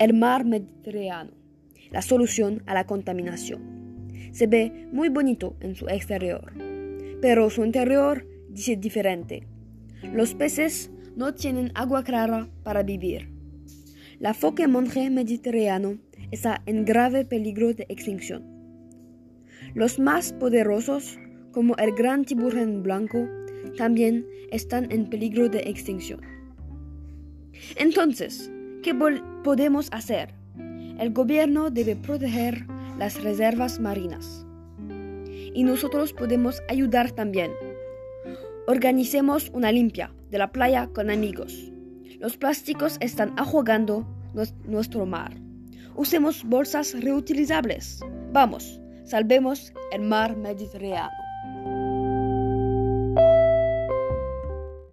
El mar Mediterráneo, la solución a la contaminación. Se ve muy bonito en su exterior, pero su interior dice diferente. Los peces no tienen agua clara para vivir. La foca monje mediterráneo está en grave peligro de extinción. Los más poderosos, como el gran tiburón blanco, también están en peligro de extinción. Entonces, ¿qué podemos hacer? El gobierno debe proteger las reservas marinas. Y nosotros podemos ayudar también. Organicemos una limpia de la playa con amigos. Los plásticos están ahogando nuestro mar. Usemos bolsas reutilizables. Vamos, salvemos el mar Mediterráneo.